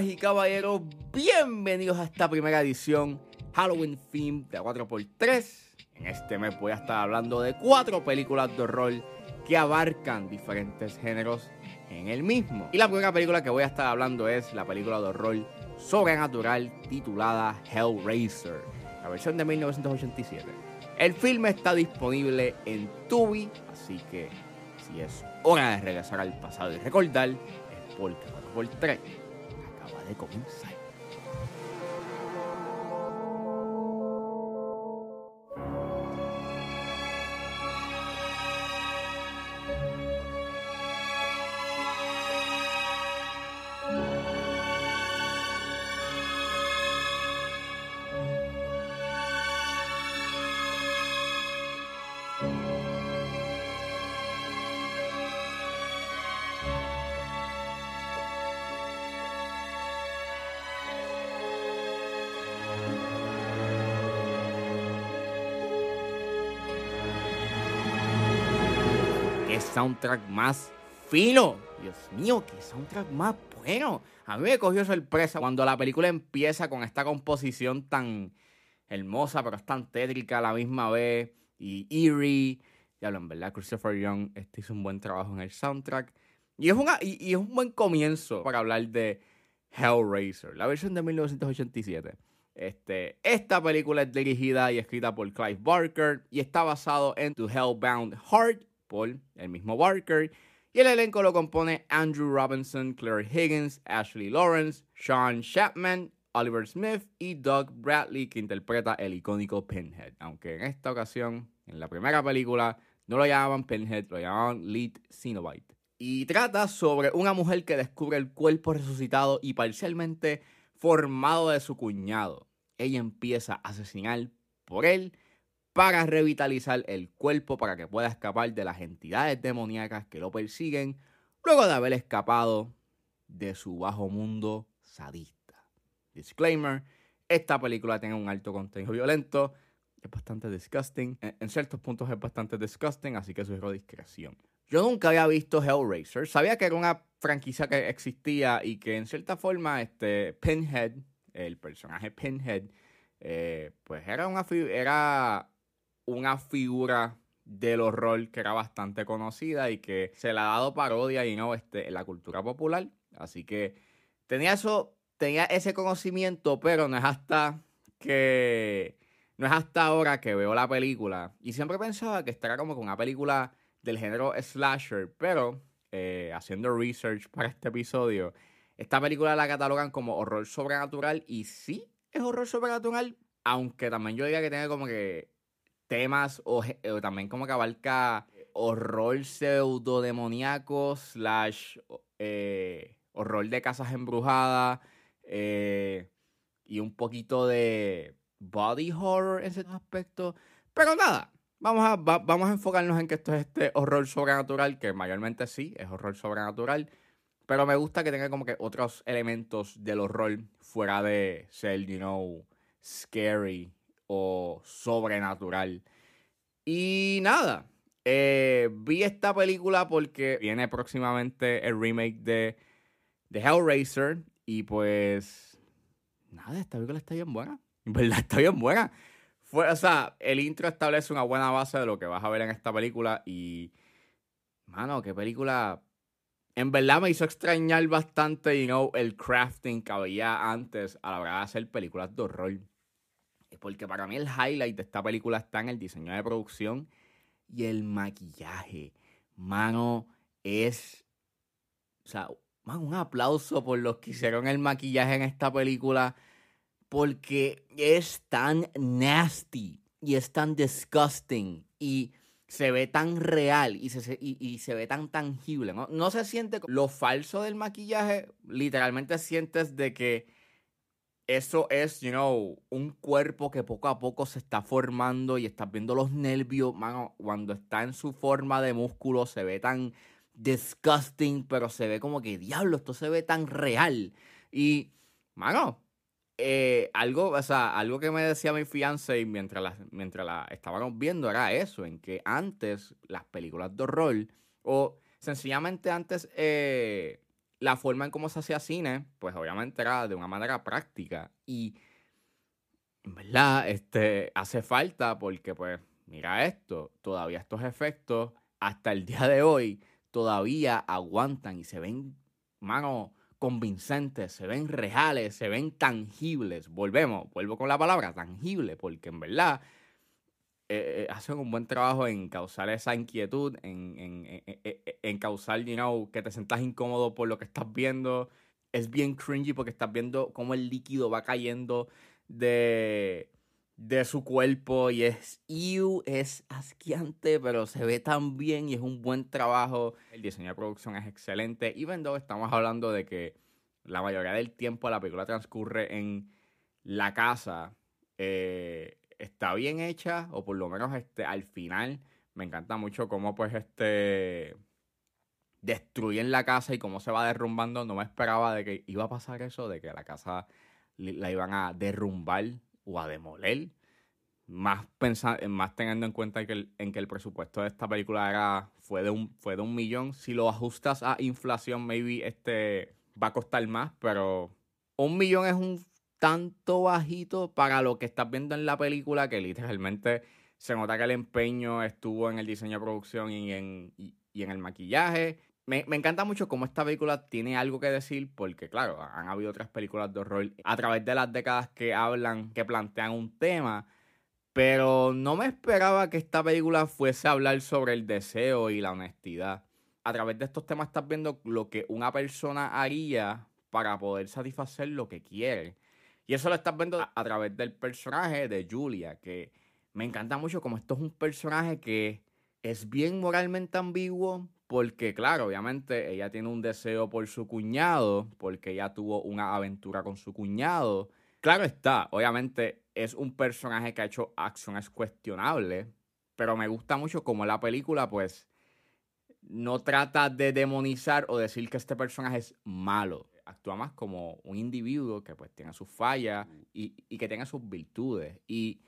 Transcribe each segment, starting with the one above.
Damas y caballeros, bienvenidos a esta primera edición Halloween Theme de 4x3. En este mes voy a estar hablando de cuatro películas de horror que abarcan diferentes géneros en el mismo. Y la primera película que voy a estar hablando es la película de horror sobrenatural titulada Hellraiser, la versión de 1987. El filme está disponible en Tubi, así que si es hora de regresar al pasado y recordar, es porque 4x3 狗 soundtrack más fino. Dios mío, qué soundtrack más bueno. A mí me cogió sorpresa cuando la película empieza con esta composición tan hermosa, pero es tan tétrica a la misma vez. Y eerie. Ya en verdad, Christopher Young este hizo un buen trabajo en el soundtrack. Y es, una, y, es un buen comienzo para hablar de Hellraiser, la versión de 1987. Este, esta película es dirigida y escrita por Clive Barker y está basado en The Hellbound Heart por el mismo Barker. Y el elenco lo compone Andrew Robinson, Claire Higgins, Ashley Lawrence, Sean Chapman, Oliver Smith y Doug Bradley, que interpreta el icónico Pinhead. Aunque en esta ocasión, en la primera película, no lo llamaban Pinhead, lo llamaban Lead Cenobite. Y trata sobre una mujer que descubre el cuerpo resucitado y parcialmente formado de su cuñado. Ella empieza a asesinar por él para revitalizar el cuerpo para que pueda escapar de las entidades demoníacas que lo persiguen luego de haber escapado de su bajo mundo sadista. Disclaimer, esta película tiene un alto contenido violento, es bastante disgusting, en ciertos puntos es bastante disgusting, así que sugiero discreción. Yo nunca había visto Hellraiser, sabía que era una franquicia que existía y que en cierta forma este Pinhead, el personaje Pinhead, eh, pues era una, era una figura del horror que era bastante conocida y que se le ha dado parodia y no este, en la cultura popular. Así que tenía eso, tenía ese conocimiento, pero no es hasta que no es hasta ahora que veo la película. Y siempre pensaba que esta era como una película del género slasher, pero eh, haciendo research para este episodio, esta película la catalogan como horror sobrenatural y sí es horror sobrenatural, aunque también yo diría que tiene como que temas o, también como que abarca horror pseudo demoníaco slash eh, horror de casas embrujadas eh, y un poquito de body horror en ese aspecto. Pero nada, vamos a, va, vamos a enfocarnos en que esto es este horror sobrenatural, que mayormente sí, es horror sobrenatural. Pero me gusta que tenga como que otros elementos del horror fuera de ser, you know, scary o sobrenatural. Y nada, eh, vi esta película porque viene próximamente el remake de, de Hellraiser. Y pues, nada, esta película está bien buena. En verdad, está bien buena. Fue, o sea, el intro establece una buena base de lo que vas a ver en esta película. Y, mano, qué película. En verdad me hizo extrañar bastante, you know, el crafting que había antes a la hora de hacer películas de horror. Porque para mí el highlight de esta película está en el diseño de producción y el maquillaje. Mano, es. O sea, un aplauso por los que hicieron el maquillaje en esta película. Porque es tan nasty y es tan disgusting. Y se ve tan real y se, y, y se ve tan tangible. ¿no? no se siente lo falso del maquillaje. Literalmente sientes de que eso es, you know, un cuerpo que poco a poco se está formando y estás viendo los nervios, mano, cuando está en su forma de músculo se ve tan disgusting, pero se ve como que, diablo, esto se ve tan real. Y, mano, eh, algo, o sea, algo que me decía mi fiance mientras la, mientras la estábamos viendo era eso, en que antes las películas de horror, o sencillamente antes... Eh, la forma en cómo se hacía cine, pues obviamente era de una manera práctica. Y verdad, este, hace falta porque, pues, mira esto, todavía estos efectos, hasta el día de hoy, todavía aguantan y se ven, mano, convincentes, se ven reales, se ven tangibles. Volvemos, vuelvo con la palabra tangible, porque en verdad eh, eh, hacen un buen trabajo en causar esa inquietud, en, en, causar, you know, que te sientas incómodo por lo que estás viendo. Es bien cringy porque estás viendo cómo el líquido va cayendo de, de su cuerpo y es es asqueante, pero se ve tan bien y es un buen trabajo. El diseño de producción es excelente, y though estamos hablando de que la mayoría del tiempo la película transcurre en la casa, eh, está bien hecha, o por lo menos este, al final me encanta mucho cómo pues este destruyen la casa y cómo se va derrumbando. No me esperaba de que iba a pasar eso, de que la casa la iban a derrumbar o a demoler. Más, pensar, más teniendo en cuenta que el, en que el presupuesto de esta película era, fue, de un, fue de un millón. Si lo ajustas a inflación, maybe este va a costar más, pero un millón es un tanto bajito para lo que estás viendo en la película que literalmente se nota que el empeño estuvo en el diseño de producción y en, y en el maquillaje me, encanta mucho cómo esta película tiene algo que decir, porque claro, han habido otras películas de horror a través de las décadas que hablan, que plantean un tema, pero no me esperaba que esta película fuese a hablar sobre el deseo y la honestidad. A través de estos temas estás viendo lo que una persona haría para poder satisfacer lo que quiere. Y eso lo estás viendo a, a través del personaje de Julia, que me encanta mucho como esto es un personaje que es bien moralmente ambiguo, porque, claro, obviamente ella tiene un deseo por su cuñado, porque ella tuvo una aventura con su cuñado. Claro está, obviamente es un personaje que ha hecho acciones cuestionables, pero me gusta mucho como la película, pues, no trata de demonizar o decir que este personaje es malo. Actúa más como un individuo que pues tiene sus fallas y, y que tiene sus virtudes. Y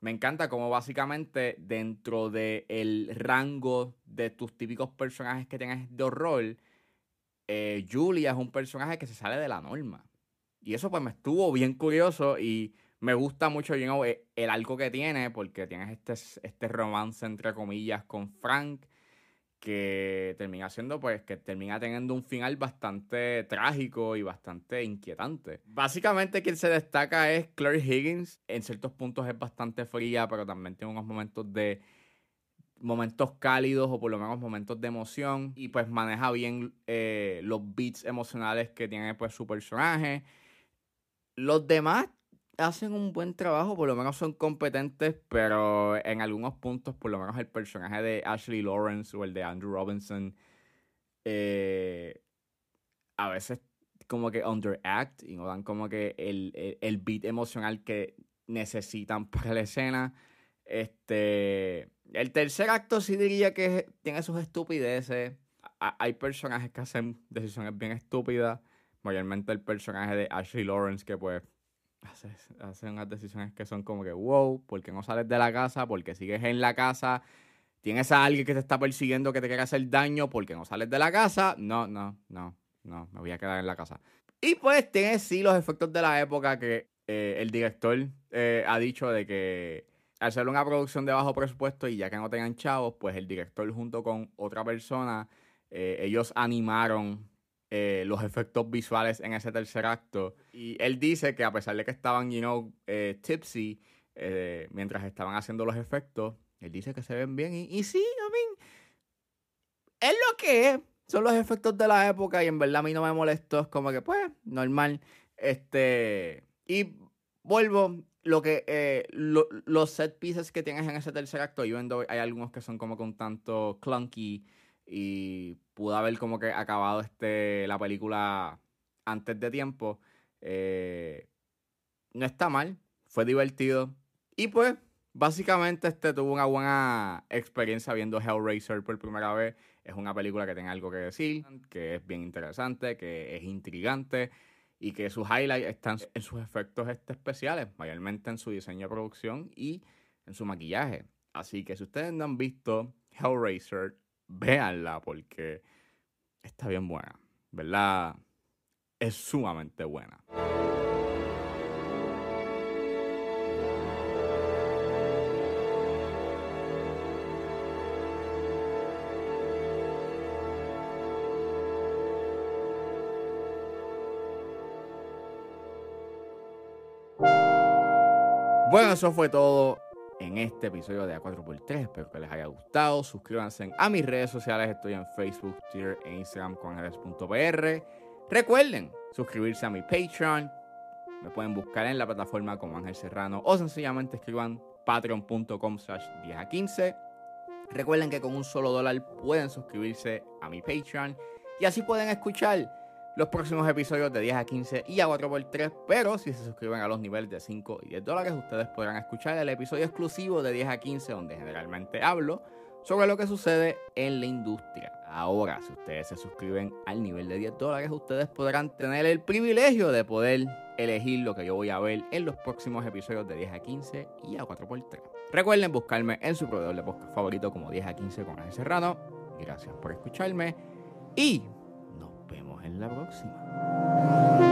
me encanta cómo básicamente dentro del rango de tus típicos personajes que tengas de horror, eh, Julia es un personaje que se sale de la norma. Y eso pues me estuvo bien curioso y me gusta mucho you e, el arco que tiene porque tienes este, este romance entre comillas con Frank que termina siendo, pues, que termina teniendo un final bastante trágico y bastante inquietante. Básicamente quien se destaca es Claire Higgins. En ciertos puntos es bastante fría, pero también tiene unos momentos de momentos cálidos o por lo menos momentos de emoción y pues maneja bien eh, los beats emocionales que tiene pues su personaje. Los demás hacen un buen trabajo, por lo menos son competentes, pero en algunos puntos, por lo menos el personaje de Ashley Lawrence o el de Andrew Robinson, eh, a veces como que underact y no dan como que el, el, beat emocional que necesitan para la escena. Este, el tercer acto sí diría que tiene sus estupideces. hay personajes que hacen decisiones bien estúpidas. Mayormente el personaje de Ashley Lawrence que pues hace, unas decisiones que son como que, wow, ¿por qué no sales de la casa? porque sigues en la casa? ¿Tienes a alguien que te está persiguiendo que te quiere hacer daño? porque no sales de la casa? No, no, no, no, me voy a quedar en la casa. Y pues tiene sí los efectos de la época que eh, el director eh, ha dicho de que al hacer una producción de bajo presupuesto y ya que no tengan chavos, pues el director junto con otra persona, eh, ellos animaron eh, los efectos visuales en ese tercer acto. Y él dice que a pesar de que estaban, you know, eh, tipsy eh, mientras estaban haciendo los efectos, él dice que se ven bien. Y, y sí, I mean, es lo que es. Son los efectos de la época y en verdad a mí no me molestó. Es como que, pues, normal. Este. Y vuelvo. Lo que los set pieces que tienes en ese tercer acto, yo hay algunos que son como con tanto clunky y pudo haber como que acabado este, la película antes de tiempo. Eh, no está mal, fue divertido. Y pues, básicamente este tuvo una buena experiencia viendo Hellraiser por primera vez. Es una película que tiene algo que decir, que es bien interesante, que es intrigante y que sus highlights están en sus efectos este, especiales, mayormente en su diseño de producción y en su maquillaje. Así que si ustedes no han visto Hellraiser, véanla porque está bien buena. ¿verdad? Es sumamente buena. Bueno, eso fue todo en este episodio de A4x3. Espero que les haya gustado. Suscríbanse a mis redes sociales. Estoy en Facebook, Twitter e Instagram con Ángeles.pr. Recuerden suscribirse a mi Patreon. Me pueden buscar en la plataforma como Ángel Serrano o sencillamente escriban patreon.com slash 10 a 15. Recuerden que con un solo dólar pueden suscribirse a mi Patreon y así pueden escuchar los próximos episodios de 10 a 15 y a 4x3, pero si se suscriben a los niveles de 5 y 10 dólares, ustedes podrán escuchar el episodio exclusivo de 10 a 15, donde generalmente hablo sobre lo que sucede en la industria. Ahora, si ustedes se suscriben al nivel de 10 dólares, ustedes podrán tener el privilegio de poder elegir lo que yo voy a ver en los próximos episodios de 10 a 15 y a 4x3. Recuerden buscarme en su proveedor de podcast favorito como 10 a 15 con Ángel Serrano. Gracias por escucharme y la próxima.